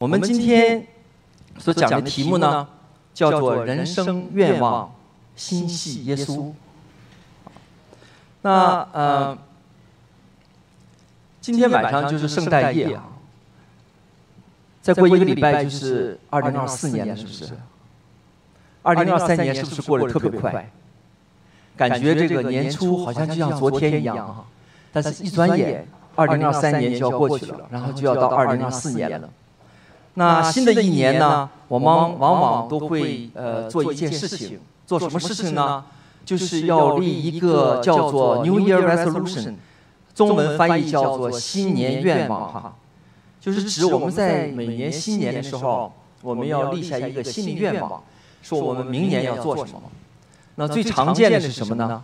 我们今天所讲的题目呢，叫做“人生愿望，心系耶稣”。那呃，今天晚上就是圣诞夜啊，再过一个礼拜就是二零二四年了，是不是？二零二三年是不是过得特别快？感觉这个年初好像就像昨天一样啊，但是一转眼，二零二三年就要过去了，然后就要到二零二四年了。那新的一年呢，我们往往都会呃做一件事情，做什么事情呢？就是要立一个叫做 New Year Resolution，中文翻译叫做新年愿望哈，就是指我们在每年新年的时候，我们要立下一个新的愿望，说我们明年要做什么。那最常见的是什么呢？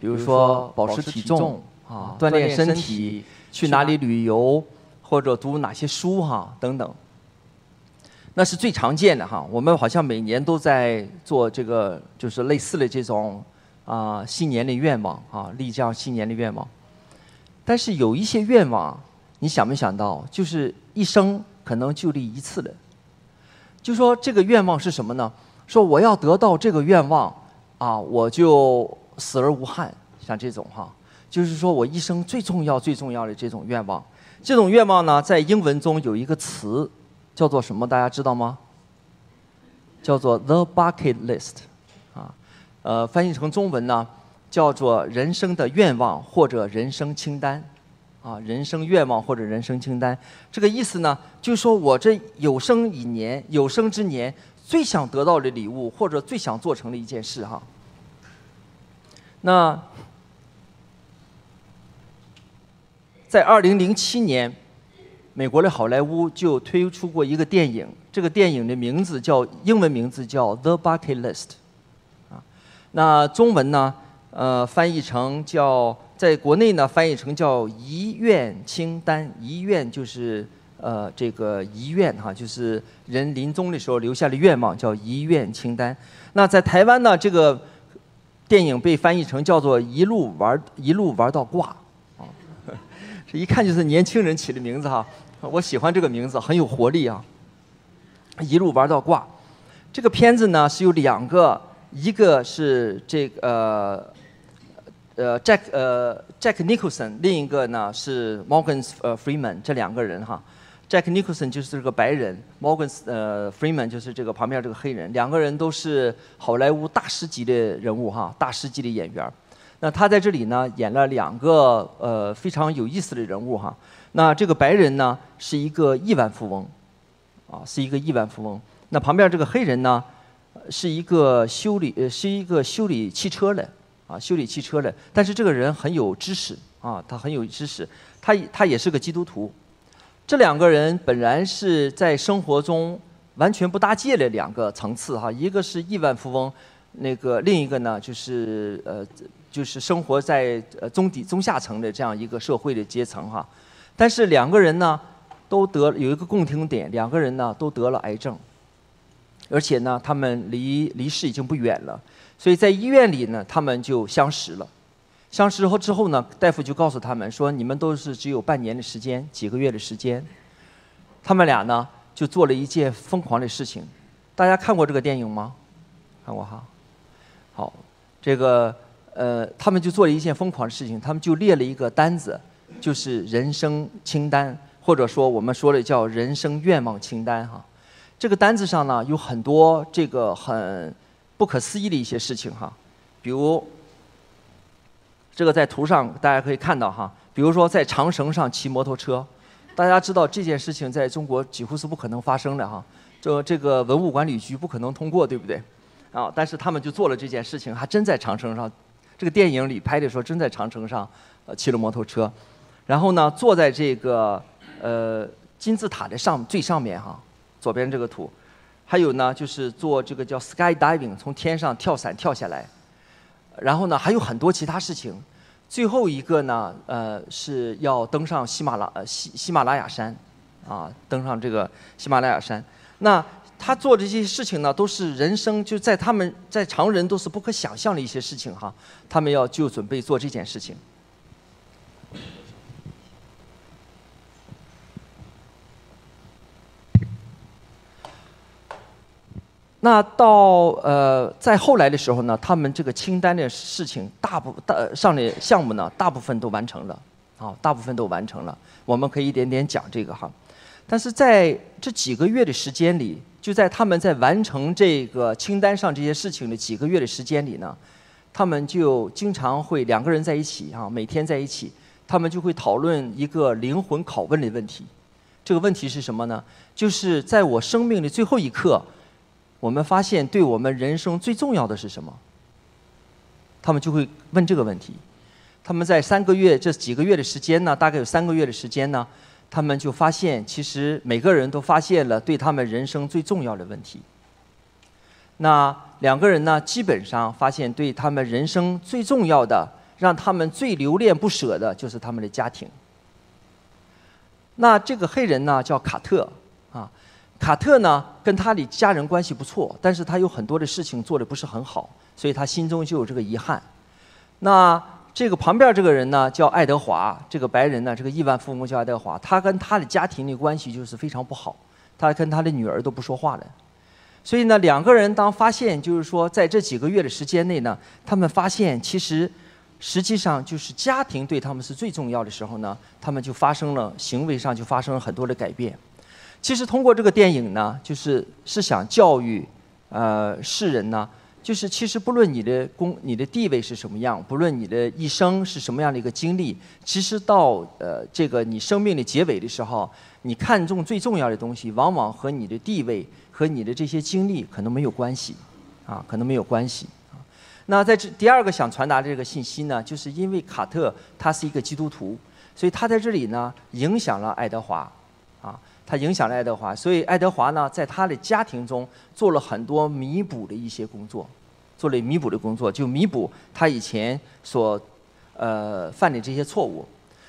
比如说保持体重啊，锻炼身体，去哪里旅游，或者读哪些书哈等等。那是最常见的哈，我们好像每年都在做这个，就是类似的这种啊新年的愿望啊，立这样新年的愿望。但是有一些愿望，你想没想到，就是一生可能就立一次的。就说这个愿望是什么呢？说我要得到这个愿望啊，我就死而无憾，像这种哈，就是说我一生最重要、最重要的这种愿望。这种愿望呢，在英文中有一个词。叫做什么？大家知道吗？叫做 The Bucket List，啊，呃，翻译成中文呢，叫做人生的愿望或者人生清单，啊，人生愿望或者人生清单。这个意思呢，就是说我这有生以年，有生之年最想得到的礼物或者最想做成的一件事哈。那在二零零七年。美国的好莱坞就推出过一个电影，这个电影的名字叫英文名字叫《The Bucket List》，啊，那中文呢，呃，翻译成叫在国内呢翻译成叫遗愿清单，遗愿就是呃这个遗愿哈，就是人临终的时候留下的愿望叫遗愿清单。那在台湾呢，这个电影被翻译成叫做一路玩一路玩到挂，啊，这一看就是年轻人起的名字哈。我喜欢这个名字，很有活力啊！一路玩到挂。这个片子呢是有两个，一个是这个呃 Jack 呃 Jack Nicholson，另一个呢是 Morgan 呃 Freeman，这两个人哈。Jack Nicholson 就是这个白人，Morgan 呃 Freeman 就是这个旁边这个黑人，两个人都是好莱坞大师级的人物哈，大师级的演员。那他在这里呢演了两个呃非常有意思的人物哈。那这个白人呢是一个亿万富翁，啊，是一个亿万富翁。那旁边这个黑人呢，是一个修理，呃，是一个修理汽车的，啊，修理汽车的。但是这个人很有知识，啊，他很有知识，他他也是个基督徒。这两个人本来是在生活中完全不搭界的两个层次，哈，一个是亿万富翁，那个另一个呢就是呃，就是生活在呃中底中下层的这样一个社会的阶层，哈。但是两个人呢，都得有一个共同点，两个人呢都得了癌症，而且呢，他们离离世已经不远了，所以在医院里呢，他们就相识了。相识后之后呢，大夫就告诉他们说：“你们都是只有半年的时间，几个月的时间。”他们俩呢，就做了一件疯狂的事情。大家看过这个电影吗？看过哈。好，这个呃，他们就做了一件疯狂的事情，他们就列了一个单子。就是人生清单，或者说我们说的叫人生愿望清单哈。这个单子上呢有很多这个很不可思议的一些事情哈，比如这个在图上大家可以看到哈，比如说在长绳上骑摩托车，大家知道这件事情在中国几乎是不可能发生的哈，这这个文物管理局不可能通过，对不对？啊，但是他们就做了这件事情，还真在长城上，这个电影里拍的时候真在长城上呃骑了摩托车。然后呢，坐在这个呃金字塔的上最上面哈，左边这个图，还有呢就是做这个叫 sky diving，从天上跳伞跳下来，然后呢还有很多其他事情，最后一个呢呃是要登上喜马拉呃喜喜马拉雅山，啊登上这个喜马拉雅山，那他做这些事情呢都是人生就在他们在常人都是不可想象的一些事情哈，他们要就准备做这件事情。那到呃在后来的时候呢，他们这个清单的事情大部大上的项目呢，大部分都完成了，啊，大部分都完成了。我们可以一点点讲这个哈。但是在这几个月的时间里，就在他们在完成这个清单上这些事情的几个月的时间里呢，他们就经常会两个人在一起啊，每天在一起，他们就会讨论一个灵魂拷问的问题。这个问题是什么呢？就是在我生命的最后一刻。我们发现，对我们人生最重要的是什么？他们就会问这个问题。他们在三个月这几个月的时间呢，大概有三个月的时间呢，他们就发现，其实每个人都发现了对他们人生最重要的问题。那两个人呢，基本上发现对他们人生最重要的，让他们最留恋不舍的，就是他们的家庭。那这个黑人呢，叫卡特。卡特呢，跟他的家人关系不错，但是他有很多的事情做的不是很好，所以他心中就有这个遗憾。那这个旁边这个人呢，叫爱德华，这个白人呢，这个亿万富翁叫爱德华，他跟他的家庭的关系就是非常不好，他跟他的女儿都不说话了。所以呢，两个人当发现就是说，在这几个月的时间内呢，他们发现其实实际上就是家庭对他们是最重要的时候呢，他们就发生了行为上就发生了很多的改变。其实通过这个电影呢，就是是想教育，呃，世人呢，就是其实不论你的功、你的地位是什么样，不论你的一生是什么样的一个经历，其实到呃这个你生命的结尾的时候，你看重最重要的东西，往往和你的地位和你的这些经历可能没有关系，啊，可能没有关系。啊，那在这第二个想传达的这个信息呢，就是因为卡特他是一个基督徒，所以他在这里呢影响了爱德华。啊他影响了爱德华，所以爱德华呢，在他的家庭中做了很多弥补的一些工作，做了弥补的工作，就弥补他以前所呃犯的这些错误。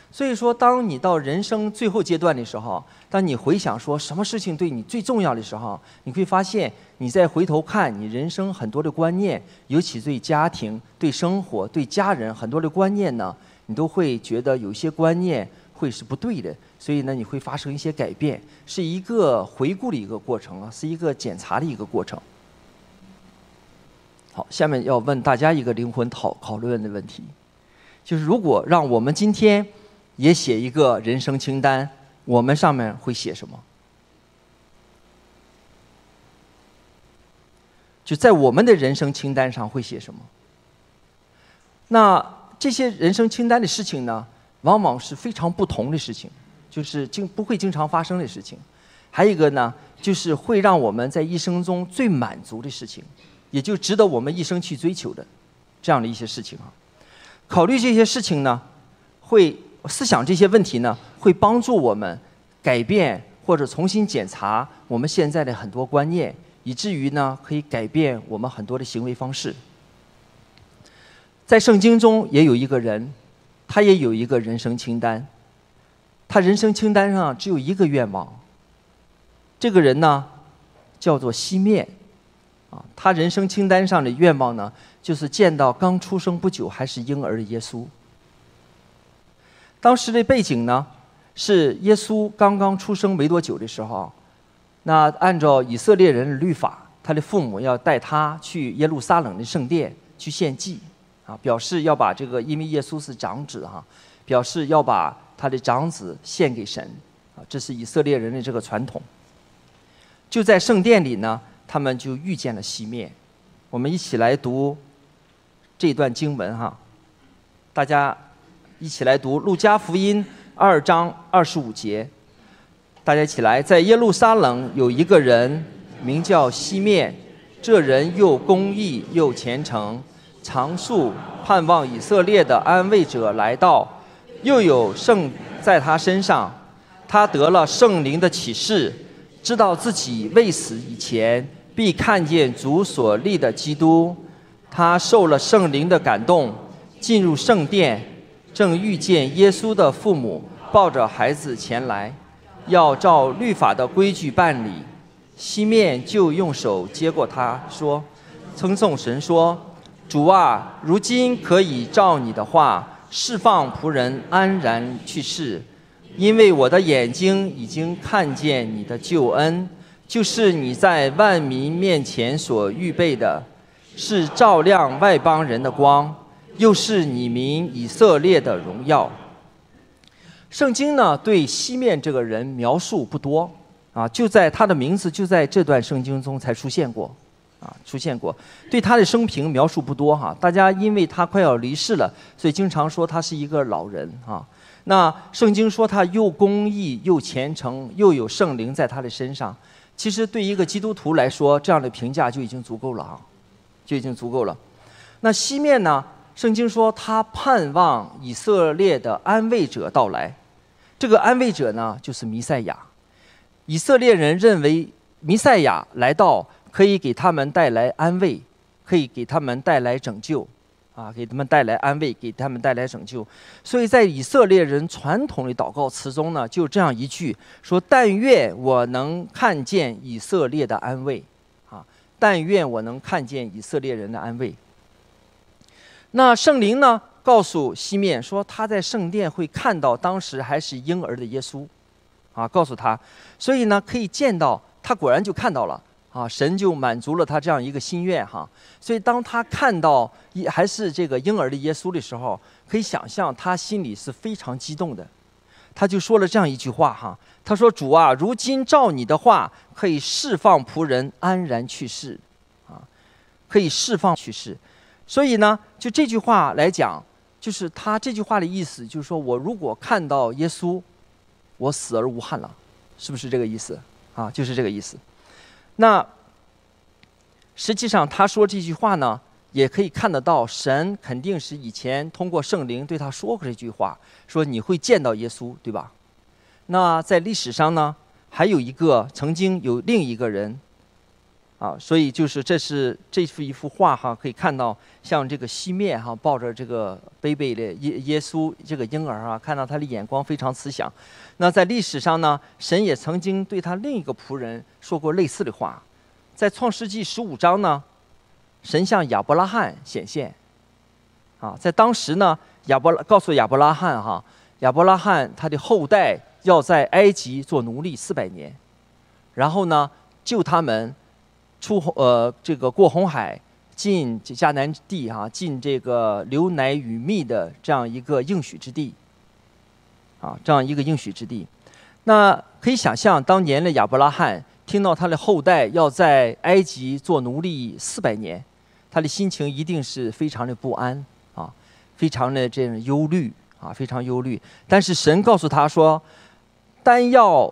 所以说，当你到人生最后阶段的时候，当你回想说什么事情对你最重要的时候，你会发现，你再回头看你人生很多的观念，尤其对家庭、对生活、对家人很多的观念呢，你都会觉得有些观念。会是不对的，所以呢，你会发生一些改变，是一个回顾的一个过程啊，是一个检查的一个过程。好，下面要问大家一个灵魂讨讨论的问题，就是如果让我们今天也写一个人生清单，我们上面会写什么？就在我们的人生清单上会写什么？那这些人生清单的事情呢？往往是非常不同的事情，就是经不会经常发生的事情。还有一个呢，就是会让我们在一生中最满足的事情，也就值得我们一生去追求的这样的一些事情啊。考虑这些事情呢，会思想这些问题呢，会帮助我们改变或者重新检查我们现在的很多观念，以至于呢，可以改变我们很多的行为方式。在圣经中也有一个人。他也有一个人生清单，他人生清单上只有一个愿望。这个人呢，叫做西面，啊，他人生清单上的愿望呢，就是见到刚出生不久还是婴儿的耶稣。当时的背景呢，是耶稣刚刚出生没多久的时候，那按照以色列人的律法，他的父母要带他去耶路撒冷的圣殿去献祭。啊，表示要把这个，因为耶稣是长子哈，表示要把他的长子献给神，啊，这是以色列人的这个传统。就在圣殿里呢，他们就遇见了西面。我们一起来读这段经文哈，大家一起来读《路加福音》二章二十五节。大家一起来，在耶路撒冷有一个人名叫西面，这人又公义又虔诚。常数盼望以色列的安慰者来到，又有圣在他身上，他得了圣灵的启示，知道自己未死以前必看见主所立的基督。他受了圣灵的感动，进入圣殿，正遇见耶稣的父母抱着孩子前来，要照律法的规矩办理。西面就用手接过他说：“称颂神说。”主啊，如今可以照你的话释放仆人安然去世，因为我的眼睛已经看见你的救恩，就是你在万民面前所预备的，是照亮外邦人的光，又是你民以色列的荣耀。圣经呢，对西面这个人描述不多，啊，就在他的名字就在这段圣经中才出现过，啊，出现过。对他的生平描述不多哈，大家因为他快要离世了，所以经常说他是一个老人啊。那圣经说他又公义又虔诚，又有圣灵在他的身上。其实对一个基督徒来说，这样的评价就已经足够了啊，就已经足够了。那西面呢？圣经说他盼望以色列的安慰者到来。这个安慰者呢，就是弥赛亚。以色列人认为弥赛亚来到，可以给他们带来安慰，可以给他们带来拯救，啊，给他们带来安慰，给他们带来拯救。所以在以色列人传统的祷告词中呢，就这样一句说：“但愿我能看见以色列的安慰，啊，但愿我能看见以色列人的安慰。”那圣灵呢？告诉西面说，他在圣殿会看到当时还是婴儿的耶稣，啊，告诉他，所以呢，可以见到他果然就看到了，啊，神就满足了他这样一个心愿哈。所以当他看到还是这个婴儿的耶稣的时候，可以想象他心里是非常激动的，他就说了这样一句话哈，他说：“主啊，如今照你的话，可以释放仆人安然去世，啊，可以释放去世。”所以呢，就这句话来讲。就是他这句话的意思，就是说我如果看到耶稣，我死而无憾了，是不是这个意思？啊，就是这个意思。那实际上他说这句话呢，也可以看得到，神肯定是以前通过圣灵对他说过这句话，说你会见到耶稣，对吧？那在历史上呢，还有一个曾经有另一个人。啊，所以就是这是这幅一幅画哈，可以看到像这个西面哈抱着这个 baby 的耶耶稣这个婴儿啊，看到他的眼光非常慈祥。那在历史上呢，神也曾经对他另一个仆人说过类似的话，在创世纪十五章呢，神向亚伯拉罕显现。啊，在当时呢，亚伯拉告诉亚伯拉罕哈，亚伯拉罕他的后代要在埃及做奴隶四百年，然后呢救他们。出呃，这个过红海，进迦南地哈，进这个流奶与蜜的这样一个应许之地，啊，这样一个应许之地。那可以想象，当年的亚伯拉罕听到他的后代要在埃及做奴隶四百年，他的心情一定是非常的不安啊，非常的这种忧虑啊，非常忧虑。但是神告诉他说，单要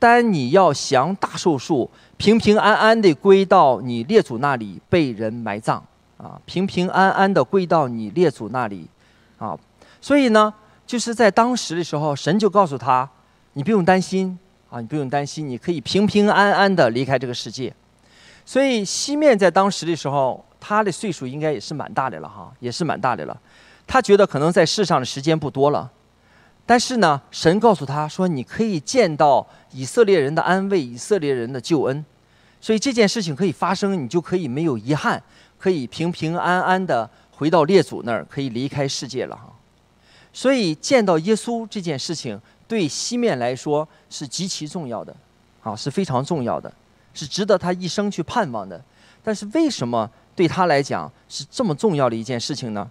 单你要降大寿数。平平安安地归到你列祖那里，被人埋葬，啊，平平安安地归到你列祖那里，啊，所以呢，就是在当时的时候，神就告诉他，你不用担心，啊，你不用担心，你可以平平安安地离开这个世界。所以西面在当时的时候，他的岁数应该也是蛮大的了，哈，也是蛮大的了。他觉得可能在世上的时间不多了，但是呢，神告诉他说，你可以见到以色列人的安慰，以色列人的救恩。所以这件事情可以发生，你就可以没有遗憾，可以平平安安的回到列祖那儿，可以离开世界了哈。所以见到耶稣这件事情，对西面来说是极其重要的，啊，是非常重要的，是值得他一生去盼望的。但是为什么对他来讲是这么重要的一件事情呢？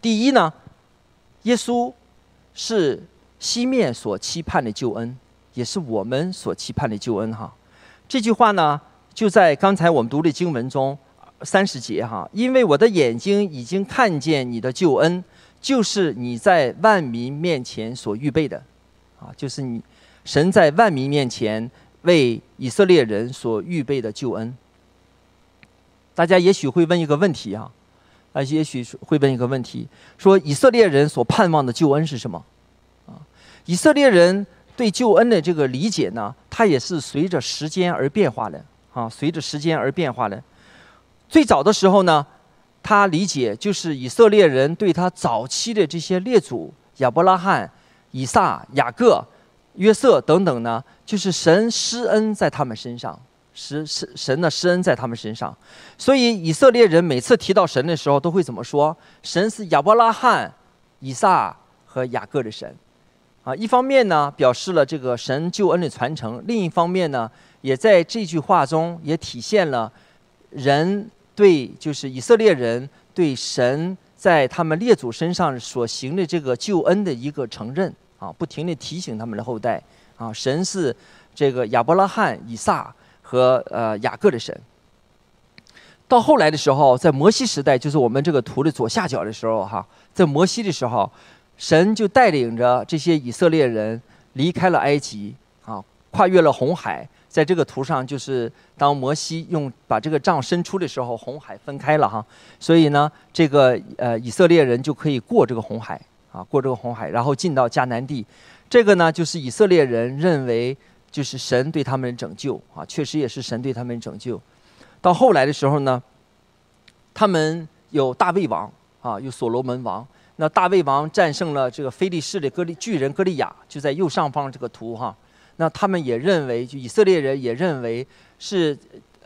第一呢，耶稣是西面所期盼的救恩，也是我们所期盼的救恩哈。这句话呢，就在刚才我们读的经文中，三十节哈。因为我的眼睛已经看见你的救恩，就是你在万民面前所预备的，啊，就是你神在万民面前为以色列人所预备的救恩。大家也许会问一个问题啊，啊，也许会问一个问题，说以色列人所盼望的救恩是什么？啊，以色列人。对救恩的这个理解呢，它也是随着时间而变化的啊，随着时间而变化的。最早的时候呢，他理解就是以色列人对他早期的这些列祖亚伯拉罕、以撒、雅各、约瑟等等呢，就是神施恩在他们身上，施施神的施恩在他们身上。所以以色列人每次提到神的时候，都会怎么说？神是亚伯拉罕、以撒和雅各的神。啊，一方面呢表示了这个神救恩的传承，另一方面呢，也在这句话中也体现了人对就是以色列人对神在他们列祖身上所行的这个救恩的一个承认啊，不停地提醒他们的后代啊，神是这个亚伯拉罕、以撒和呃雅各的神。到后来的时候，在摩西时代，就是我们这个图的左下角的时候，哈，在摩西的时候，神就带领着这些以色列人离开了埃及，啊，跨越了红海。在这个图上，就是当摩西用把这个杖伸出的时候，红海分开了哈。所以呢，这个呃以色列人就可以过这个红海，啊，过这个红海，然后进到迦南地。这个呢，就是以色列人认为就是神对他们拯救啊，确实也是神对他们拯救。到后来的时候呢，他们有大卫王啊，有所罗门王。那大卫王战胜了这个非利士的歌利巨人歌利亚，就在右上方这个图哈。那他们也认为，就以色列人也认为是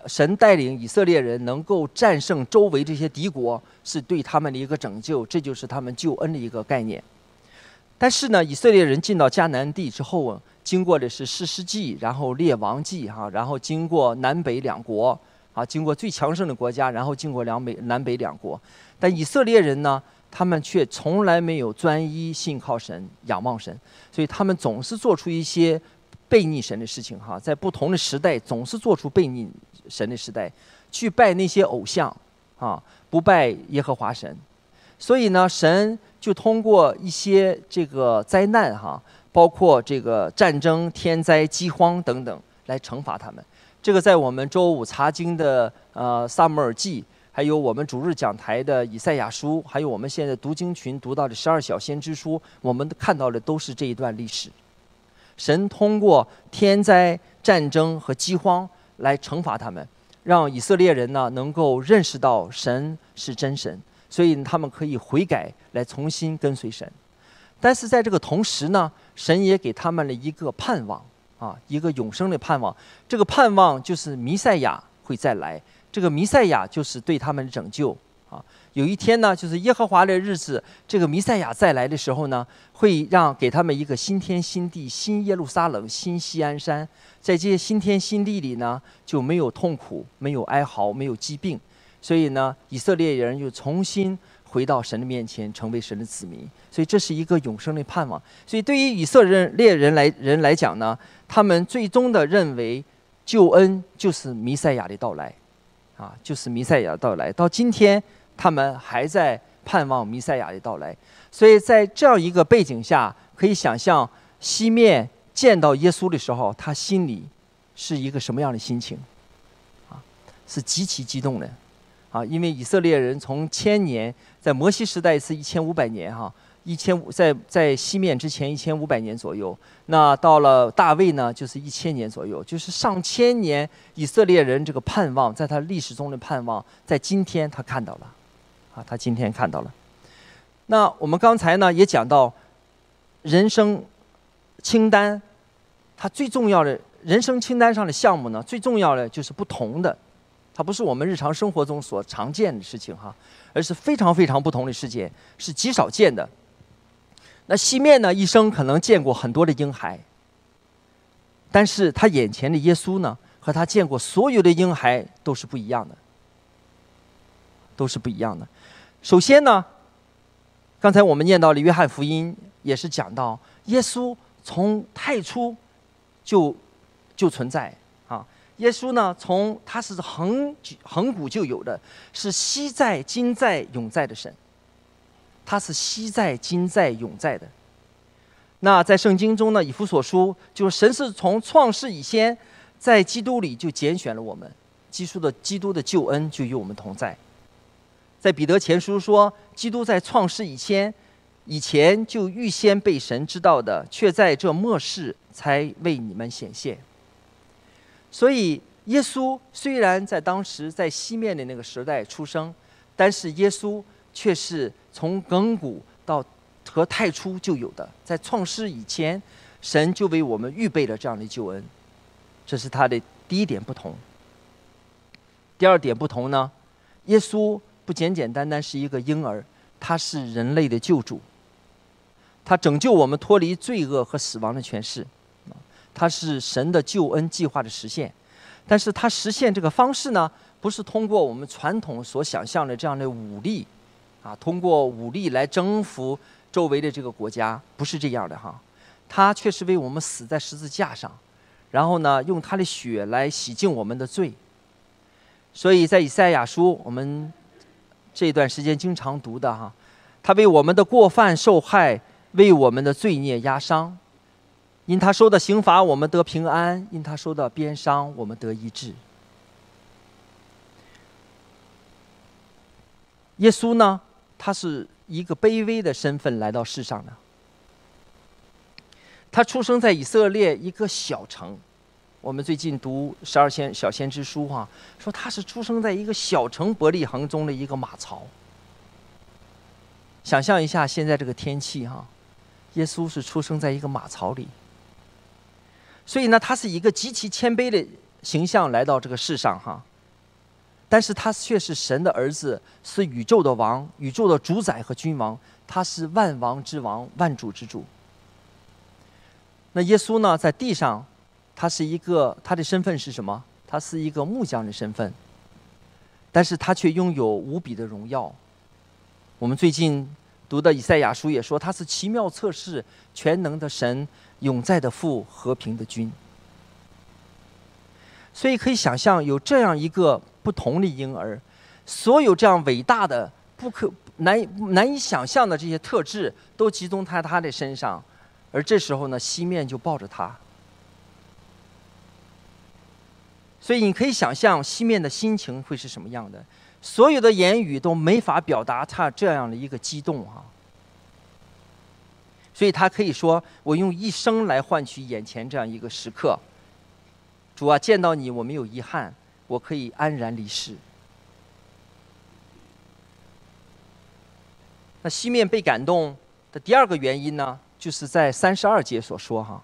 神带领以色列人能够战胜周围这些敌国，是对他们的一个拯救，这就是他们救恩的一个概念。但是呢，以色列人进到迦南地之后，经过的是士师记，然后列王记哈，然后经过南北两国。啊，经过最强盛的国家，然后经过两北南北两国，但以色列人呢，他们却从来没有专一信靠神、仰望神，所以他们总是做出一些背逆神的事情。哈，在不同的时代，总是做出背逆神的时代，去拜那些偶像，啊，不拜耶和华神。所以呢，神就通过一些这个灾难，哈，包括这个战争、天灾、饥荒等等，来惩罚他们。这个在我们周五查经的呃萨姆尔记，还有我们主日讲台的以赛亚书，还有我们现在读经群读到的十二小先知书，我们看到的都是这一段历史。神通过天灾、战争和饥荒来惩罚他们，让以色列人呢能够认识到神是真神，所以他们可以悔改，来重新跟随神。但是在这个同时呢，神也给他们了一个盼望。啊，一个永生的盼望，这个盼望就是弥赛亚会再来，这个弥赛亚就是对他们的拯救。啊，有一天呢，就是耶和华的日子，这个弥赛亚再来的时候呢，会让给他们一个新天新地、新耶路撒冷、新西安山，在这些新天新地里呢，就没有痛苦、没有哀嚎、没有疾病，所以呢，以色列人又重新。回到神的面前，成为神的子民，所以这是一个永生的盼望。所以对于以色列人来人来讲呢，他们最终的认为救恩就是弥赛亚的到来，啊，就是弥赛亚的到来。到今天，他们还在盼望弥赛亚的到来。所以在这样一个背景下，可以想象西面见到耶稣的时候，他心里是一个什么样的心情？啊，是极其激动的。啊，因为以色列人从千年，在摩西时代是一千五百年哈，一千五在在西面之前一千五百年左右，那到了大卫呢，就是一千年左右，就是上千年以色列人这个盼望，在他历史中的盼望，在今天他看到了，啊，他今天看到了。那我们刚才呢也讲到，人生清单，它最重要的人生清单上的项目呢，最重要的就是不同的。它不是我们日常生活中所常见的事情哈，而是非常非常不同的事件，是极少见的。那西面呢，一生可能见过很多的婴孩，但是他眼前的耶稣呢，和他见过所有的婴孩都是不一样的，都是不一样的。首先呢，刚才我们念到了约翰福音，也是讲到耶稣从太初就就存在啊。耶稣呢，从他是恒恒古就有的，是昔在、今在、永在的神。他是昔在、今在、永在的。那在圣经中呢，以弗所书就是神是从创世以前，在基督里就拣选了我们，基督的基督的救恩就与我们同在。在彼得前书说，基督在创世以前，以前就预先被神知道的，却在这末世才为你们显现。所以，耶稣虽然在当时在西面的那个时代出生，但是耶稣却是从亘古到和太初就有的，在创世以前，神就为我们预备了这样的救恩，这是他的第一点不同。第二点不同呢，耶稣不简简单单是一个婴儿，他是人类的救主，他拯救我们脱离罪恶和死亡的权势，他是神的救恩计划的实现。但是他实现这个方式呢，不是通过我们传统所想象的这样的武力，啊，通过武力来征服周围的这个国家，不是这样的哈。他却是为我们死在十字架上，然后呢，用他的血来洗净我们的罪。所以在以赛亚书，我们这段时间经常读的哈，他为我们的过犯受害，为我们的罪孽压伤。因他受的刑罚，我们得平安；因他受的鞭伤，我们得医治。耶稣呢，他是一个卑微的身份来到世上的。他出生在以色列一个小城，我们最近读十二先小先知书哈，说他是出生在一个小城伯利恒中的一个马槽。想象一下现在这个天气哈，耶稣是出生在一个马槽里。所以呢，他是一个极其谦卑的形象来到这个世上哈，但是他却是神的儿子，是宇宙的王，宇宙的主宰和君王，他是万王之王，万主之主。那耶稣呢，在地上，他是一个他的身份是什么？他是一个木匠的身份，但是他却拥有无比的荣耀。我们最近读的以赛亚书也说，他是奇妙测试全能的神。永在的父，和平的君。所以可以想象，有这样一个不同的婴儿，所有这样伟大的、不可难难以想象的这些特质，都集中在他的身上。而这时候呢，西面就抱着他。所以你可以想象西面的心情会是什么样的，所有的言语都没法表达他这样的一个激动啊。所以他可以说：“我用一生来换取眼前这样一个时刻。主啊，见到你我没有遗憾，我可以安然离世。”那西面被感动的第二个原因呢，就是在三十二节所说哈，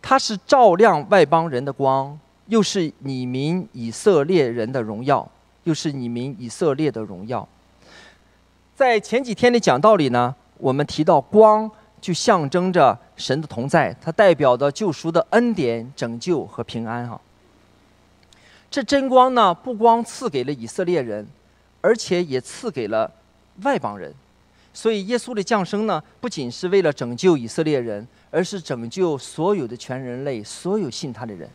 他是照亮外邦人的光，又是你民以色列人的荣耀，又是你民以色列的荣耀。在前几天的讲道里呢，我们提到光。就象征着神的同在，它代表的救赎的恩典、拯救和平安哈。这真光呢，不光赐给了以色列人，而且也赐给了外邦人。所以耶稣的降生呢，不仅是为了拯救以色列人，而是拯救所有的全人类，所有信他的人。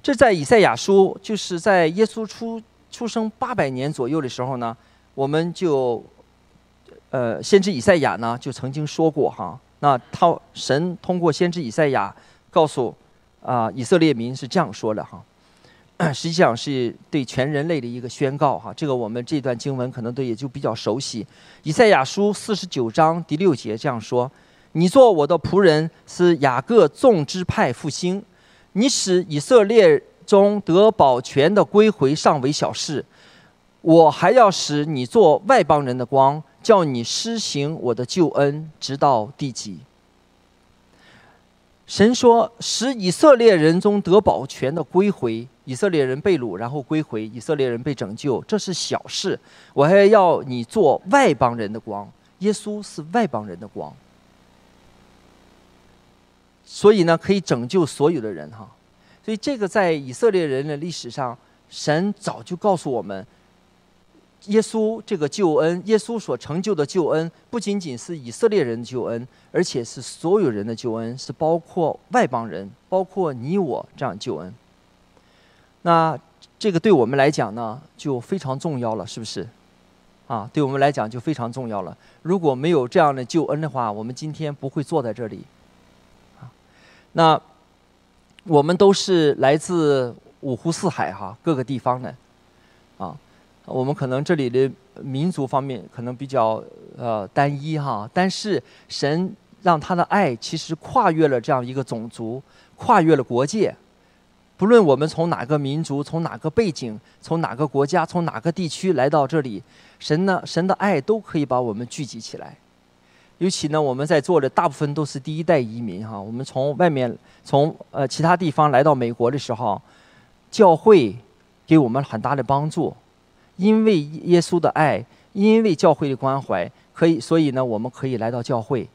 这在以赛亚书，就是在耶稣出出生八百年左右的时候呢，我们就。呃，先知以赛亚呢，就曾经说过哈，那他神通过先知以赛亚告诉啊以色列民是这样说的哈，实际上是对全人类的一个宣告哈。这个我们这段经文可能都也就比较熟悉。以赛亚书四十九章第六节这样说：“你做我的仆人，是雅各众支派复兴；你使以色列中得保全的归回尚为小事，我还要使你做外邦人的光。”叫你施行我的救恩，直到地极。神说：“使以色列人中得保全的归回，以色列人被掳，然后归回，以色列人被拯救，这是小事。我还要你做外邦人的光。耶稣是外邦人的光，所以呢，可以拯救所有的人哈。所以这个在以色列人的历史上，神早就告诉我们。”耶稣这个救恩，耶稣所成就的救恩，不仅仅是以色列人的救恩，而且是所有人的救恩，是包括外邦人，包括你我这样救恩。那这个对我们来讲呢，就非常重要了，是不是？啊，对我们来讲就非常重要了。如果没有这样的救恩的话，我们今天不会坐在这里。啊，那我们都是来自五湖四海哈，各个地方的，我们可能这里的民族方面可能比较呃单一哈，但是神让他的爱其实跨越了这样一个种族，跨越了国界。不论我们从哪个民族、从哪个背景、从哪个国家、从哪个地区来到这里，神呢，神的爱都可以把我们聚集起来。尤其呢，我们在座的大部分都是第一代移民哈，我们从外面从呃其他地方来到美国的时候，教会给我们很大的帮助。因为耶稣的爱，因为教会的关怀，可以，所以呢，我们可以来到教会，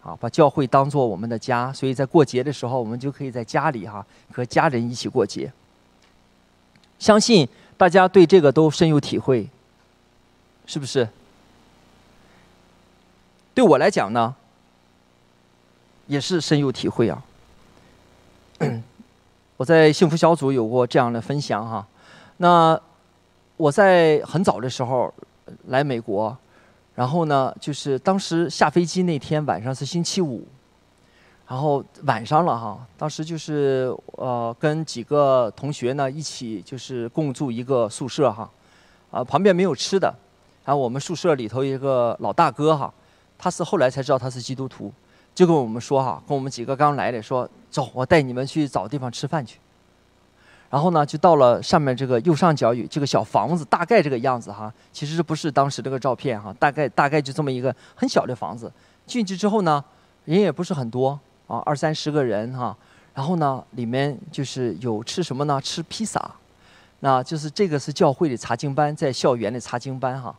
啊，把教会当做我们的家。所以在过节的时候，我们就可以在家里哈和家人一起过节。相信大家对这个都深有体会，是不是？对我来讲呢，也是深有体会啊。我在幸福小组有过这样的分享哈，那我在很早的时候来美国，然后呢，就是当时下飞机那天晚上是星期五，然后晚上了哈，当时就是呃跟几个同学呢一起就是共住一个宿舍哈，啊旁边没有吃的，然后我们宿舍里头一个老大哥哈。他是后来才知道他是基督徒，就跟我们说哈，跟我们几个刚来的说，走，我带你们去找地方吃饭去。然后呢，就到了上面这个右上角有这个小房子，大概这个样子哈，其实不是当时这个照片哈，大概大概就这么一个很小的房子。进去之后呢，人也不是很多啊，二三十个人哈。然后呢，里面就是有吃什么呢？吃披萨，那就是这个是教会的查经班，在校园的查经班哈，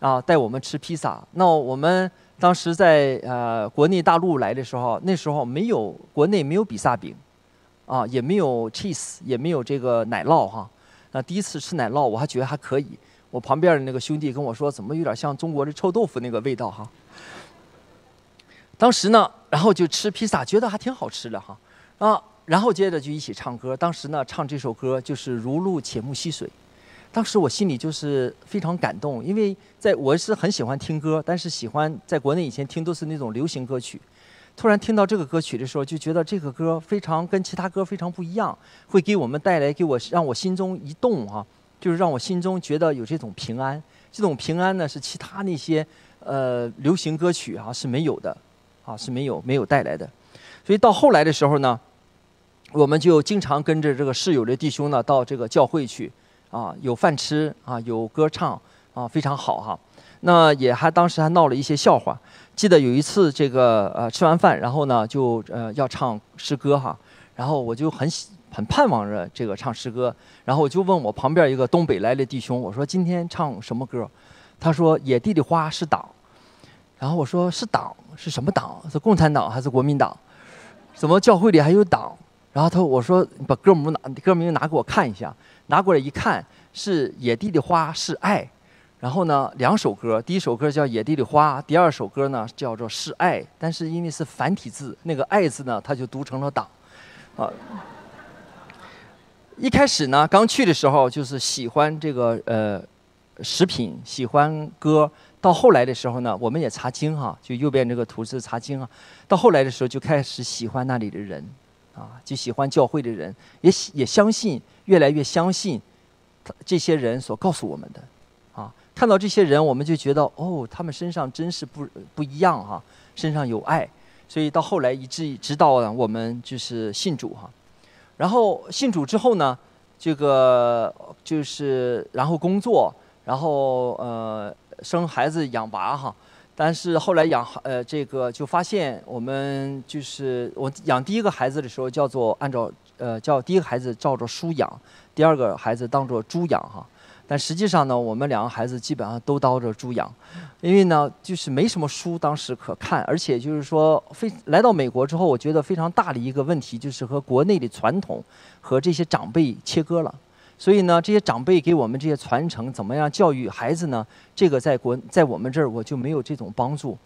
啊，带我们吃披萨。那我们。当时在呃国内大陆来的时候，那时候没有国内没有比萨饼，啊也没有 cheese，也没有这个奶酪哈。那第一次吃奶酪，我还觉得还可以。我旁边的那个兄弟跟我说，怎么有点像中国的臭豆腐那个味道哈。当时呢，然后就吃披萨，觉得还挺好吃的哈。啊，然后接着就一起唱歌。当时呢，唱这首歌就是“如露且沐溪水”。当时我心里就是非常感动，因为在我是很喜欢听歌，但是喜欢在国内以前听都是那种流行歌曲。突然听到这个歌曲的时候，就觉得这个歌非常跟其他歌非常不一样，会给我们带来给我让我心中一动哈，就是让我心中觉得有这种平安。这种平安呢是其他那些呃流行歌曲啊是没有的，啊是没有没有带来的。所以到后来的时候呢，我们就经常跟着这个室友的弟兄呢到这个教会去。啊，有饭吃啊，有歌唱啊，非常好哈。那也还当时还闹了一些笑话。记得有一次这个呃吃完饭，然后呢就呃要唱诗歌哈，然后我就很很盼望着这个唱诗歌，然后我就问我旁边一个东北来的弟兄，我说今天唱什么歌？他说野地的花是党。然后我说是党是什么党？是共产党还是国民党？怎么教会里还有党？然后他我说把歌名拿歌名拿给我看一下。拿过来一看，是野地的花是爱，然后呢，两首歌，第一首歌叫野地的花，第二首歌呢叫做是爱，但是因为是繁体字，那个爱字呢，它就读成了党，啊。一开始呢，刚去的时候就是喜欢这个呃食品，喜欢歌，到后来的时候呢，我们也查经哈，就右边这个图是查经啊，到后来的时候就开始喜欢那里的人，啊，就喜欢教会的人，也也相信。越来越相信，这些人所告诉我们的，看到这些人，我们就觉得哦，他们身上真是不不一样哈，身上有爱，所以到后来以至直到我们就是信主哈，然后信主之后呢，这个就是然后工作，然后呃生孩子养娃哈，但是后来养呃这个就发现我们就是我养第一个孩子的时候叫做按照。呃，叫第一个孩子照着书养，第二个孩子当做猪养哈。但实际上呢，我们两个孩子基本上都当着猪养，因为呢，就是没什么书当时可看，而且就是说，非来到美国之后，我觉得非常大的一个问题就是和国内的传统和这些长辈切割了。所以呢，这些长辈给我们这些传承，怎么样教育孩子呢？这个在国在我们这儿我就没有这种帮助。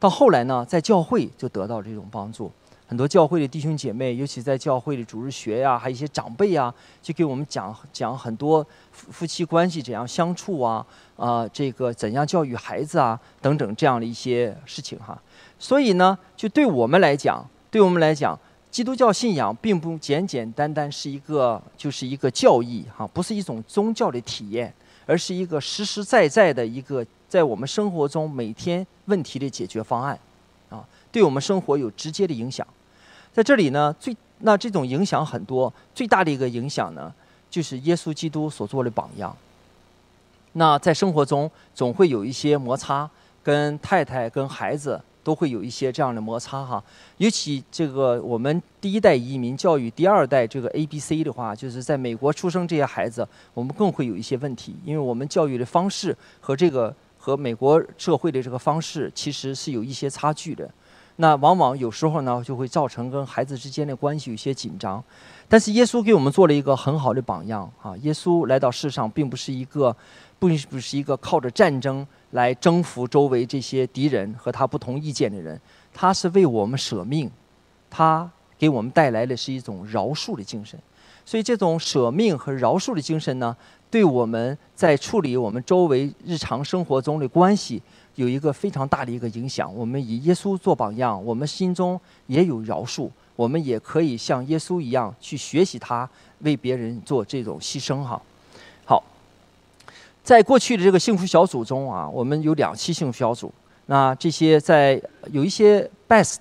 到后来呢，在教会就得到这种帮助。很多教会的弟兄姐妹，尤其在教会的主日学呀，还有一些长辈呀，就给我们讲讲很多夫夫妻关系怎样相处啊，啊，这个怎样教育孩子啊，等等这样的一些事情哈。所以呢，就对我们来讲，对我们来讲，基督教信仰并不简简单单是一个就是一个教义哈，不是一种宗教的体验，而是一个实实在在的一个在我们生活中每天问题的解决方案，啊，对我们生活有直接的影响。在这里呢，最那这种影响很多，最大的一个影响呢，就是耶稣基督所做的榜样。那在生活中总会有一些摩擦，跟太太、跟孩子都会有一些这样的摩擦哈。尤其这个我们第一代移民教育第二代这个 A、B、C 的话，就是在美国出生这些孩子，我们更会有一些问题，因为我们教育的方式和这个。和美国社会的这个方式其实是有一些差距的。那往往有时候呢，就会造成跟孩子之间的关系有些紧张。但是耶稣给我们做了一个很好的榜样啊！耶稣来到世上，并不是一个，不不是一个靠着战争来征服周围这些敌人和他不同意见的人，他是为我们舍命，他给我们带来的是一种饶恕的精神。所以这种舍命和饶恕的精神呢，对我们在处理我们周围日常生活中的关系有一个非常大的一个影响。我们以耶稣做榜样，我们心中也有饶恕。我们也可以像耶稣一样去学习他为别人做这种牺牲哈。好，在过去的这个幸福小组中啊，我们有两期幸福小组。那这些在有一些 best，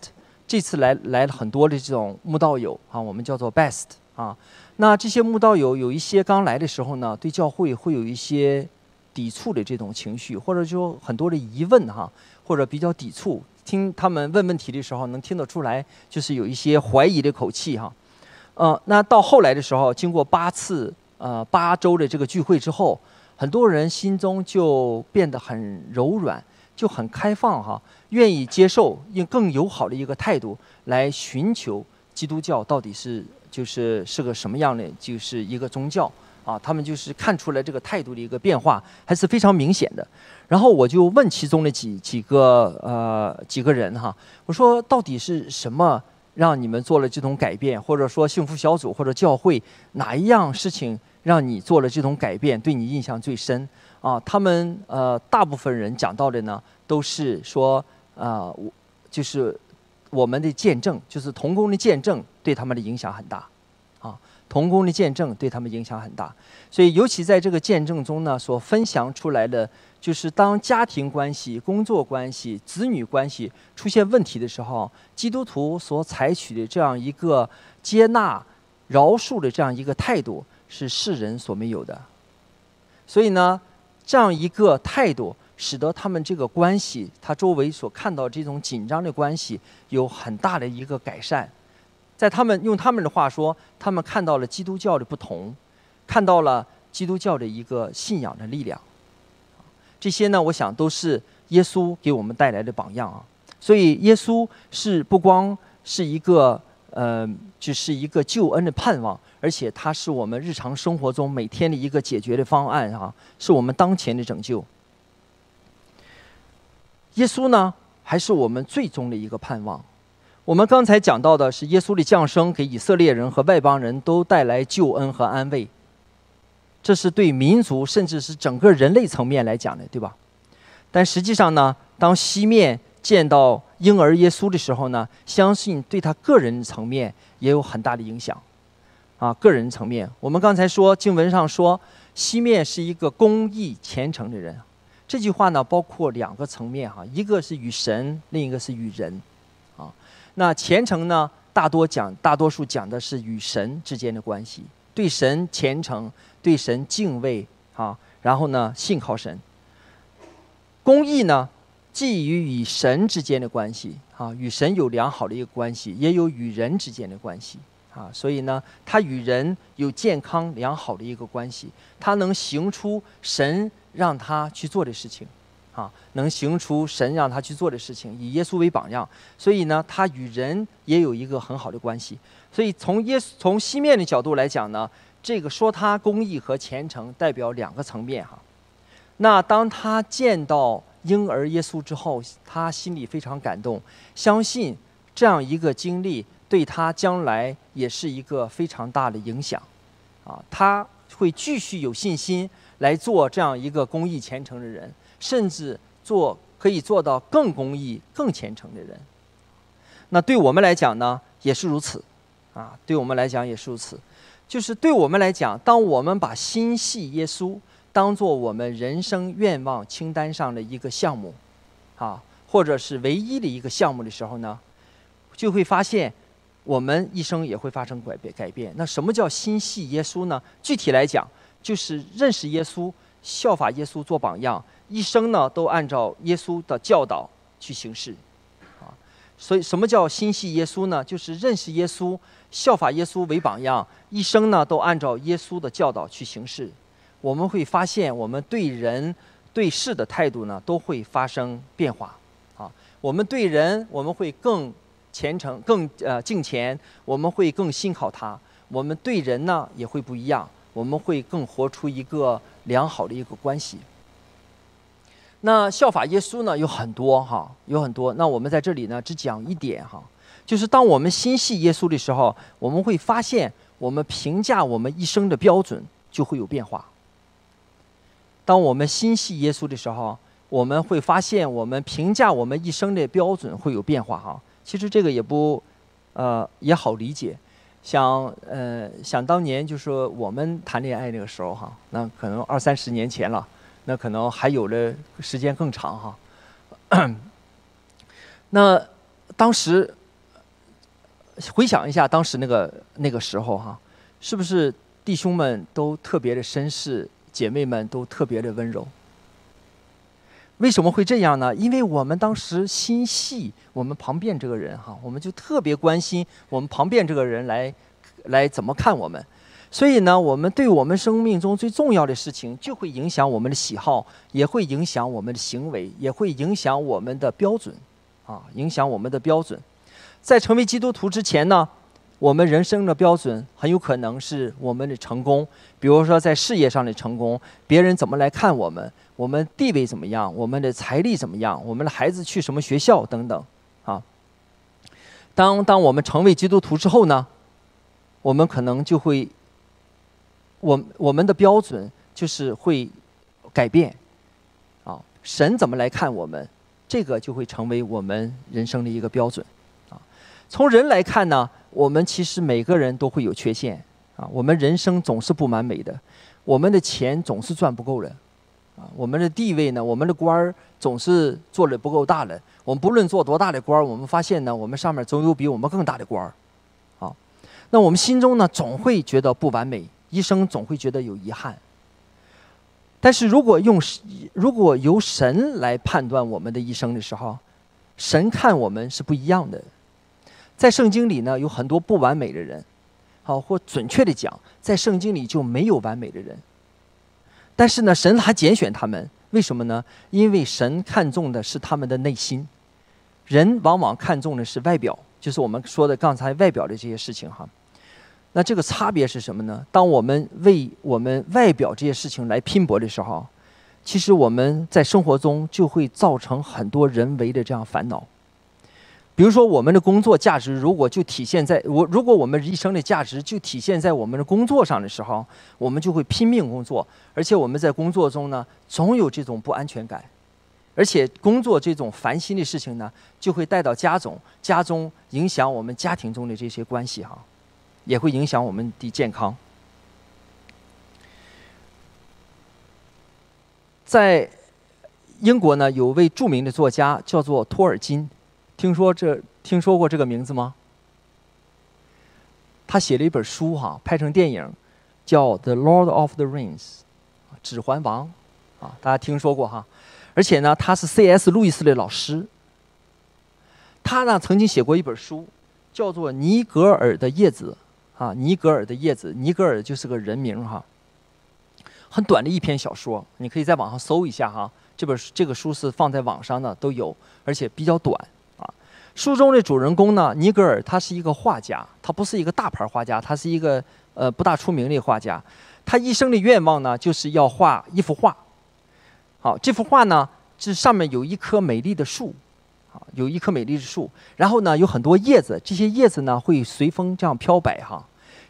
这次来来了很多的这种慕道友啊，我们叫做 best 啊。那这些慕道友有一些刚来的时候呢，对教会会有一些抵触的这种情绪，或者说很多的疑问哈，或者比较抵触。听他们问问题的时候，能听得出来，就是有一些怀疑的口气哈。呃，那到后来的时候，经过八次呃八周的这个聚会之后，很多人心中就变得很柔软，就很开放哈，愿意接受用更友好的一个态度来寻求基督教到底是就是是个什么样的，就是一个宗教。啊，他们就是看出来这个态度的一个变化，还是非常明显的。然后我就问其中的几几个呃几个人哈，我说到底是什么让你们做了这种改变，或者说幸福小组或者教会哪一样事情让你做了这种改变，对你印象最深？啊，他们呃大部分人讲到的呢，都是说啊，我就是我们的见证，就是童工的见证，对他们的影响很大。啊童工的见证对他们影响很大，所以尤其在这个见证中呢，所分享出来的就是当家庭关系、工作关系、子女关系出现问题的时候，基督徒所采取的这样一个接纳、饶恕的这样一个态度，是世人所没有的。所以呢，这样一个态度，使得他们这个关系，他周围所看到这种紧张的关系，有很大的一个改善。在他们用他们的话说，他们看到了基督教的不同，看到了基督教的一个信仰的力量。这些呢，我想都是耶稣给我们带来的榜样啊。所以，耶稣是不光是一个呃，只是一个救恩的盼望，而且他是我们日常生活中每天的一个解决的方案啊，是我们当前的拯救。耶稣呢，还是我们最终的一个盼望。我们刚才讲到的是耶稣的降生给以色列人和外邦人都带来救恩和安慰，这是对民族甚至是整个人类层面来讲的，对吧？但实际上呢，当西面见到婴儿耶稣的时候呢，相信对他个人层面也有很大的影响。啊，个人层面，我们刚才说经文上说西面是一个公义虔诚的人，这句话呢包括两个层面哈，一个是与神，另一个是与人。那虔诚呢？大多讲，大多数讲的是与神之间的关系，对神虔诚，对神敬畏啊，然后呢，信靠神。公义呢，既与与神之间的关系啊，与神有良好的一个关系，也有与人之间的关系啊，所以呢，他与人有健康良好的一个关系，他能行出神让他去做的事情。啊，能行出神让他去做的事情，以耶稣为榜样，所以呢，他与人也有一个很好的关系。所以从耶稣从西面的角度来讲呢，这个说他公义和虔诚代表两个层面哈。那当他见到婴儿耶稣之后，他心里非常感动，相信这样一个经历对他将来也是一个非常大的影响。啊，他会继续有信心来做这样一个公义虔诚的人。甚至做可以做到更公益、更虔诚的人。那对我们来讲呢，也是如此，啊，对我们来讲也是如此。就是对我们来讲，当我们把心系耶稣当做我们人生愿望清单上的一个项目，啊，或者是唯一的一个项目的时候呢，就会发现我们一生也会发生改变。改变。那什么叫心系耶稣呢？具体来讲，就是认识耶稣，效法耶稣做榜样。一生呢，都按照耶稣的教导去行事，啊，所以什么叫心系耶稣呢？就是认识耶稣，效法耶稣为榜样，一生呢都按照耶稣的教导去行事。我们会发现，我们对人、对事的态度呢都会发生变化。啊，我们对人我们会更虔诚、更呃敬虔，我们会更信靠他。我们对人呢也会不一样，我们会更活出一个良好的一个关系。那效法耶稣呢有很多哈，有很多。那我们在这里呢只讲一点哈，就是当我们心系耶稣的时候，我们会发现我们评价我们一生的标准就会有变化。当我们心系耶稣的时候，我们会发现我们评价我们一生的标准会有变化哈。其实这个也不，呃也好理解。想呃想当年就是我们谈恋爱那个时候哈，那可能二三十年前了。那可能还有的时间更长哈。那当时回想一下当时那个那个时候哈，是不是弟兄们都特别的绅士，姐妹们都特别的温柔？为什么会这样呢？因为我们当时心系我们旁边这个人哈，我们就特别关心我们旁边这个人来来怎么看我们。所以呢，我们对我们生命中最重要的事情，就会影响我们的喜好，也会影响我们的行为，也会影响我们的标准，啊，影响我们的标准。在成为基督徒之前呢，我们人生的标准很有可能是我们的成功，比如说在事业上的成功，别人怎么来看我们，我们地位怎么样，我们的财力怎么样，我们的孩子去什么学校等等，啊。当当我们成为基督徒之后呢，我们可能就会。我我们的标准就是会改变，啊，神怎么来看我们，这个就会成为我们人生的一个标准，啊，从人来看呢，我们其实每个人都会有缺陷，啊，我们人生总是不完美的，我们的钱总是赚不够的，啊，我们的地位呢，我们的官儿总是做的不够大的，我们不论做多大的官儿，我们发现呢，我们上面总有比我们更大的官儿，啊，那我们心中呢，总会觉得不完美。一生总会觉得有遗憾，但是如果用如果由神来判断我们的一生的时候，神看我们是不一样的。在圣经里呢，有很多不完美的人，好或准确的讲，在圣经里就没有完美的人。但是呢，神还拣选他们，为什么呢？因为神看重的是他们的内心，人往往看重的是外表，就是我们说的刚才外表的这些事情哈。那这个差别是什么呢？当我们为我们外表这些事情来拼搏的时候，其实我们在生活中就会造成很多人为的这样烦恼。比如说，我们的工作价值如果就体现在我，如果我们一生的价值就体现在我们的工作上的时候，我们就会拼命工作，而且我们在工作中呢，总有这种不安全感，而且工作这种烦心的事情呢，就会带到家中，家中影响我们家庭中的这些关系哈。也会影响我们的健康。在英国呢，有位著名的作家叫做托尔金，听说这听说过这个名字吗？他写了一本书哈，拍成电影，叫《The Lord of the Rings》，指环王啊，大家听说过哈？而且呢，他是 C.S. 路易斯的老师。他呢，曾经写过一本书，叫做《尼格尔的叶子》。啊，尼格尔的叶子，尼格尔就是个人名哈。很短的一篇小说，你可以在网上搜一下哈。这本这个书是放在网上的都有，而且比较短啊。书中的主人公呢，尼格尔他是一个画家，他不是一个大牌画家，他是一个呃不大出名的画家。他一生的愿望呢，就是要画一幅画。好，这幅画呢，这上面有一棵美丽的树。有一棵美丽的树，然后呢，有很多叶子，这些叶子呢会随风这样飘摆哈。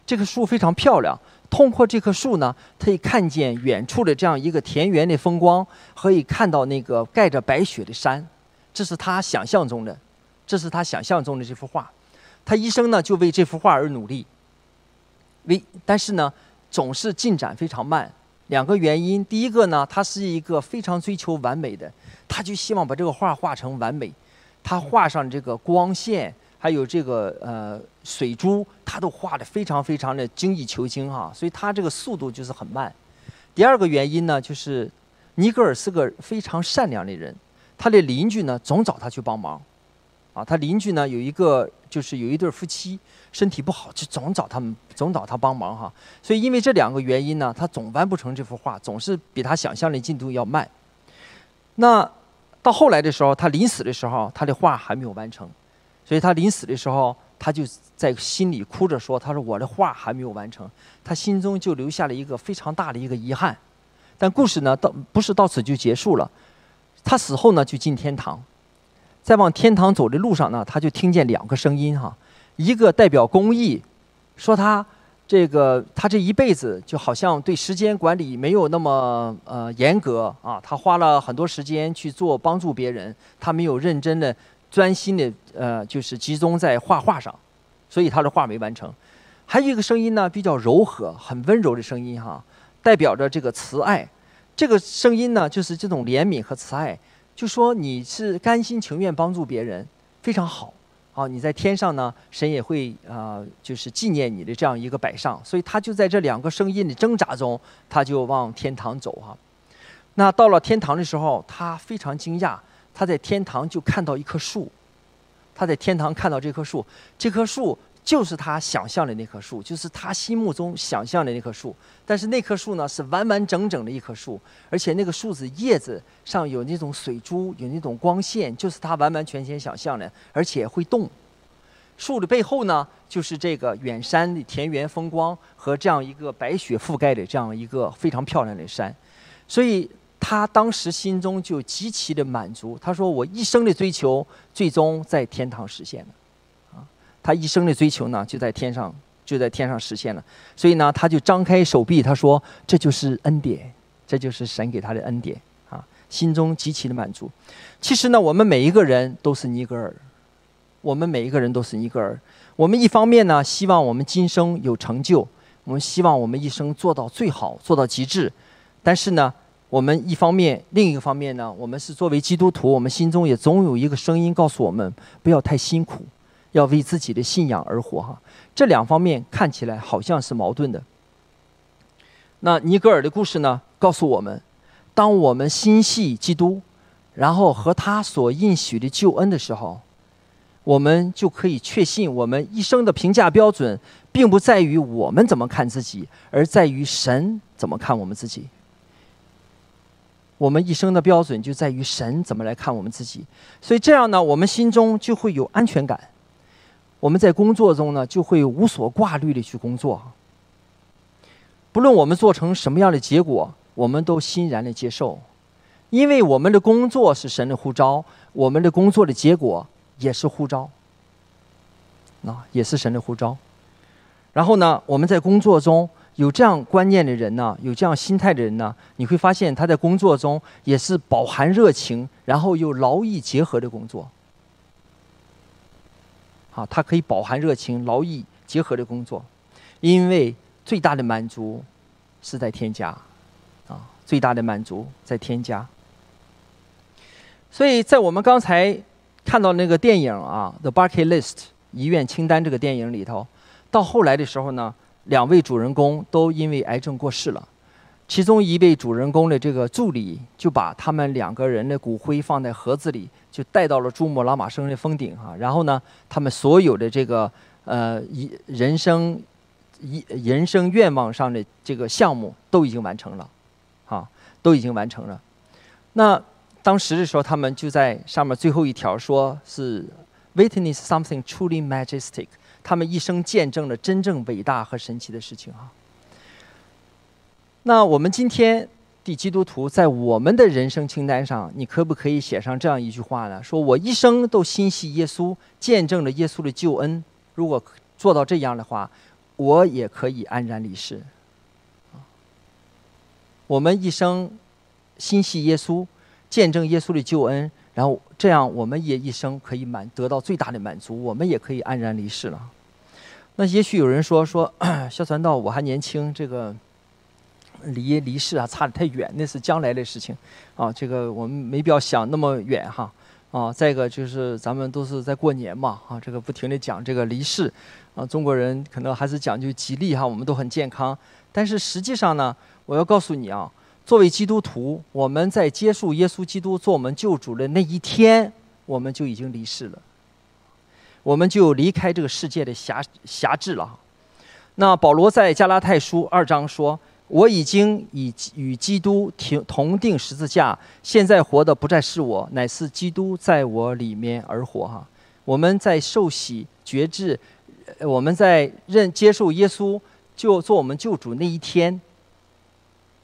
这棵树非常漂亮，通过这棵树呢，可以看见远处的这样一个田园的风光，可以看到那个盖着白雪的山。这是他想象中的，这是他想象中的这幅画。他一生呢就为这幅画而努力，为但是呢总是进展非常慢。两个原因，第一个呢，他是一个非常追求完美的，他就希望把这个画画成完美。他画上这个光线，还有这个呃水珠，他都画的非常非常的精益求精哈，所以他这个速度就是很慢。第二个原因呢，就是尼格尔是个非常善良的人，他的邻居呢总找他去帮忙，啊，他邻居呢有一个就是有一对夫妻身体不好，就总找他们总找他帮忙哈，所以因为这两个原因呢，他总完不成这幅画，总是比他想象的进度要慢。那到后来的时候，他临死的时候，他的画还没有完成，所以他临死的时候，他就在心里哭着说：“他说我的画还没有完成。”他心中就留下了一个非常大的一个遗憾。但故事呢，到不是到此就结束了。他死后呢，就进天堂，在往天堂走的路上呢，他就听见两个声音哈，一个代表公益，说他这个他这一辈子就好像对时间管理没有那么呃严格啊，他花了很多时间去做帮助别人，他没有认真的、专心的呃，就是集中在画画上，所以他的画没完成。还有一个声音呢，比较柔和、很温柔的声音哈，代表着这个慈爱。这个声音呢，就是这种怜悯和慈爱，就说你是甘心情愿帮助别人，非常好。啊，你在天上呢，神也会啊，就是纪念你的这样一个摆上。所以他就在这两个声音的挣扎中，他就往天堂走哈。那到了天堂的时候，他非常惊讶，他在天堂就看到一棵树，他在天堂看到这棵树，这棵树。就是他想象的那棵树，就是他心目中想象的那棵树。但是那棵树呢，是完完整整的一棵树，而且那个树子叶子上有那种水珠，有那种光线，就是他完完全全想象的，而且会动。树的背后呢，就是这个远山的田园风光和这样一个白雪覆盖的这样一个非常漂亮的山。所以他当时心中就极其的满足。他说：“我一生的追求，最终在天堂实现了。”他一生的追求呢，就在天上，就在天上实现了。所以呢，他就张开手臂，他说：“这就是恩典，这就是神给他的恩典啊！”心中极其的满足。其实呢，我们每一个人都是尼格尔，我们每一个人都是尼格尔。我们一方面呢，希望我们今生有成就，我们希望我们一生做到最好，做到极致。但是呢，我们一方面，另一个方面呢，我们是作为基督徒，我们心中也总有一个声音告诉我们：不要太辛苦。要为自己的信仰而活哈，这两方面看起来好像是矛盾的。那尼格尔的故事呢，告诉我们，当我们心系基督，然后和他所应许的救恩的时候，我们就可以确信，我们一生的评价标准，并不在于我们怎么看自己，而在于神怎么看我们自己。我们一生的标准就在于神怎么来看我们自己，所以这样呢，我们心中就会有安全感。我们在工作中呢，就会无所挂虑的去工作。不论我们做成什么样的结果，我们都欣然的接受，因为我们的工作是神的呼召，我们的工作的结果也是呼召，那也是神的呼召。然后呢，我们在工作中有这样观念的人呢，有这样心态的人呢，你会发现他在工作中也是饱含热情，然后又劳逸结合的工作。啊，他可以饱含热情、劳逸结合的工作，因为最大的满足是在添加，啊，最大的满足在添加。所以在我们刚才看到那个电影啊，《The Bucket List》遗愿清单这个电影里头，到后来的时候呢，两位主人公都因为癌症过世了。其中一位主人公的这个助理就把他们两个人的骨灰放在盒子里，就带到了珠穆朗玛峰的峰顶哈。然后呢，他们所有的这个呃一人生一人生愿望上的这个项目都已经完成了，啊，都已经完成了。那当时的时候，他们就在上面最后一条说是 “witness something truly majestic”，他们一生见证了真正伟大和神奇的事情啊。那我们今天的基督徒在我们的人生清单上，你可不可以写上这样一句话呢？说我一生都心系耶稣，见证了耶稣的救恩。如果做到这样的话，我也可以安然离世。我们一生心系耶稣，见证耶稣的救恩，然后这样我们也一生可以满得到最大的满足，我们也可以安然离世了。那也许有人说说，肖传道，我还年轻，这个。离离世啊，差得太远，那是将来的事情，啊，这个我们没必要想那么远哈，啊，再一个就是咱们都是在过年嘛，啊，这个不停的讲这个离世，啊，中国人可能还是讲究吉利哈，我们都很健康，但是实际上呢，我要告诉你啊，作为基督徒，我们在接受耶稣基督做我们救主的那一天，我们就已经离世了，我们就离开这个世界的辖辖制了。那保罗在加拉太书二章说。我已经以与基督同同定十字架，现在活的不再是我，乃是基督在我里面而活。哈，我们在受洗觉志，我们在认接受耶稣就做我们救主那一天，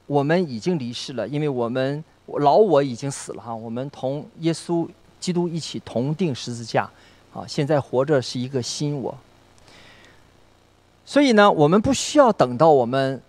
我们已经离世了，因为我们老我已经死了哈。我们同耶稣基督一起同定十字架，啊，现在活着是一个新我。所以呢，我们不需要等到我们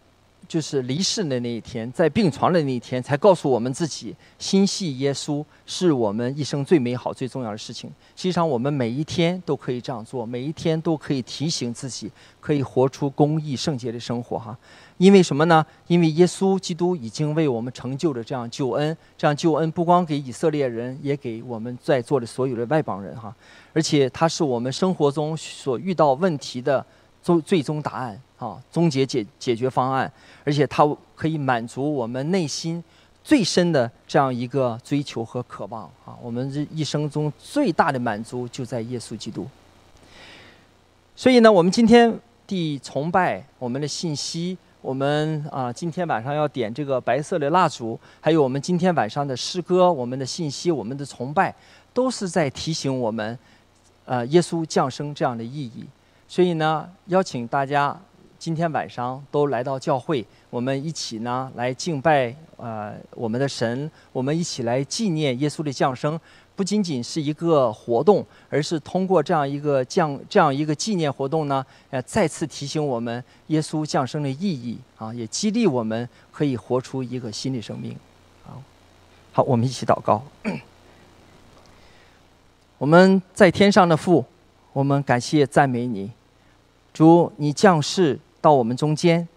就是离世的那一天，在病床的那一天，才告诉我们自己心系耶稣是我们一生最美好、最重要的事情。实际上，我们每一天都可以这样做，每一天都可以提醒自己，可以活出公义、圣洁的生活。哈，因为什么呢？因为耶稣基督已经为我们成就了这样救恩，这样救恩不光给以色列人，也给我们在座的所有的外邦人。哈，而且他是我们生活中所遇到问题的。最最终答案啊，终结解解决方案，而且它可以满足我们内心最深的这样一个追求和渴望啊。我们这一生中最大的满足就在耶稣基督。所以呢，我们今天的崇拜，我们的信息，我们啊，今天晚上要点这个白色的蜡烛，还有我们今天晚上的诗歌，我们的信息，我们的崇拜，都是在提醒我们，呃，耶稣降生这样的意义。所以呢，邀请大家今天晚上都来到教会，我们一起呢来敬拜呃我们的神，我们一起来纪念耶稣的降生。不仅仅是一个活动，而是通过这样一个降这样一个纪念活动呢，呃，再次提醒我们耶稣降生的意义啊，也激励我们可以活出一个新的生命。好，好，我们一起祷告。我们在天上的父。我们感谢赞美你，主，你降世到我们中间，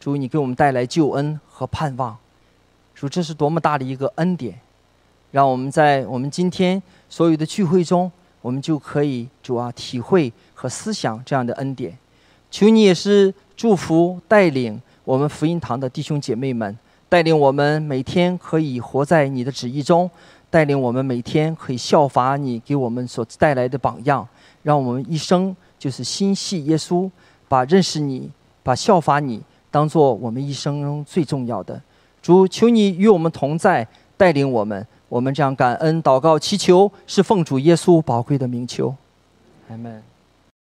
主，你给我们带来救恩和盼望，主，这是多么大的一个恩典，让我们在我们今天所有的聚会中，我们就可以主啊体会和思想这样的恩典。求你也是祝福带领我们福音堂的弟兄姐妹们，带领我们每天可以活在你的旨意中，带领我们每天可以效法你给我们所带来的榜样。让我们一生就是心系耶稣，把认识你、把效法你当做我们一生中最重要的。主，求你与我们同在，带领我们。我们这样感恩、祷告、祈求，是奉主耶稣宝贵的名求。阿门。